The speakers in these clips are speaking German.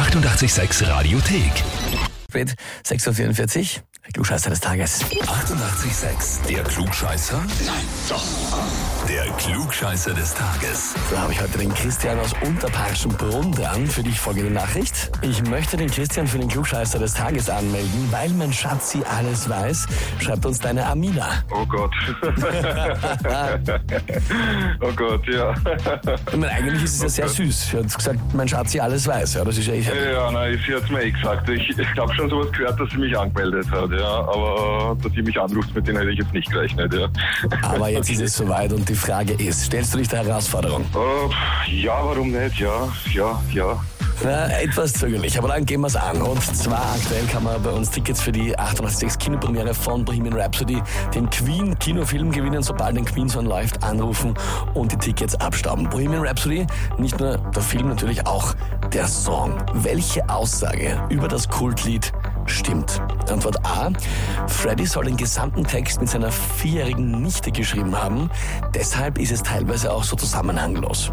886 Radiothek. Spät, 6.44 Uhr, Klugscheißer des Tages. 886, der Klugscheißer? Nein, doch. Der Klugscheißer des Tages. Da habe ich heute den Christian aus Unterparschenbrunn dran. Für dich folgende Nachricht. Ich möchte den Christian für den Klugscheißer des Tages anmelden, weil mein Schatzi alles weiß, schreibt uns deine Amina. Oh Gott. oh Gott, ja. Ich meine, eigentlich ist es ja sehr süß. Sie hat gesagt, mein Schatzi alles weiß. Ja, das ist ja ich. Ja, nein, sie hat es mir eh gesagt. Ich, ich habe schon sowas gehört, dass sie mich angemeldet hat, ja. Aber äh, dass sie mich anruft, mit denen hätte ich jetzt nicht gerechnet, ja. Aber jetzt ist es soweit und die Frage ist, stellst du dich der Herausforderung? Äh, ja, warum nicht? Ja, ja, ja. Na, etwas zögerlich, aber dann gehen wir es an. Und zwar aktuell kann man bei uns Tickets für die 886 Kinopremiere von Bohemian Rhapsody, den Queen Kinofilm gewinnen, sobald ein Queen Song läuft, anrufen und die Tickets abstauben. Bohemian Rhapsody, nicht nur der Film, natürlich auch der Song. Welche Aussage über das Kultlied stimmt? Antwort A. Freddy soll den gesamten Text mit seiner vierjährigen Nichte geschrieben haben. Deshalb ist es teilweise auch so zusammenhanglos.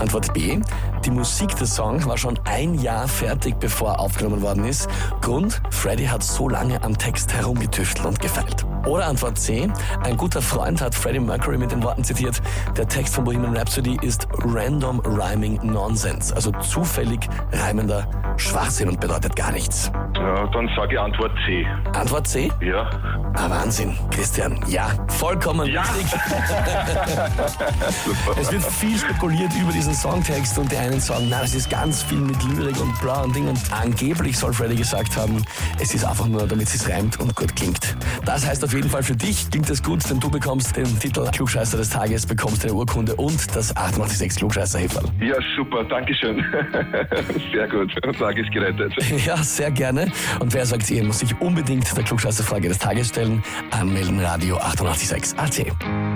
Antwort B. Die Musik des Songs war schon ein Jahr fertig, bevor er aufgenommen worden ist. Grund, Freddy hat so lange am Text herumgetüftelt und gefeilt. Oder Antwort C. Ein guter Freund hat Freddie Mercury mit den Worten zitiert, der Text von Bohemian Rhapsody ist random rhyming nonsense, also zufällig reimender Schwachsinn und bedeutet gar nichts. ja dann sage ich Antwort C. Antwort C? Ja. Ah, Wahnsinn, Christian. Ja, vollkommen Ja. richtig. Es wird viel spekuliert über diesen Songtext und die einen sagen, na, es ist ganz viel mit Lyrik und bla und Ding und angeblich soll Freddy gesagt haben, es ist einfach nur, damit es reimt und gut klingt. Das heißt auf jeden Fall für dich klingt das gut, denn du bekommst den Titel Klugscheißer des Tages, bekommst eine Urkunde und das 886 klugscheißer -Häferl. Ja, super, Dankeschön. Sehr gut, Tag ist gerettet. Ja, sehr gerne. Und wer sagt, ihr muss sich unbedingt der Klugscheißer-Frage des Tages stellen, anmelden Radio 886 AT.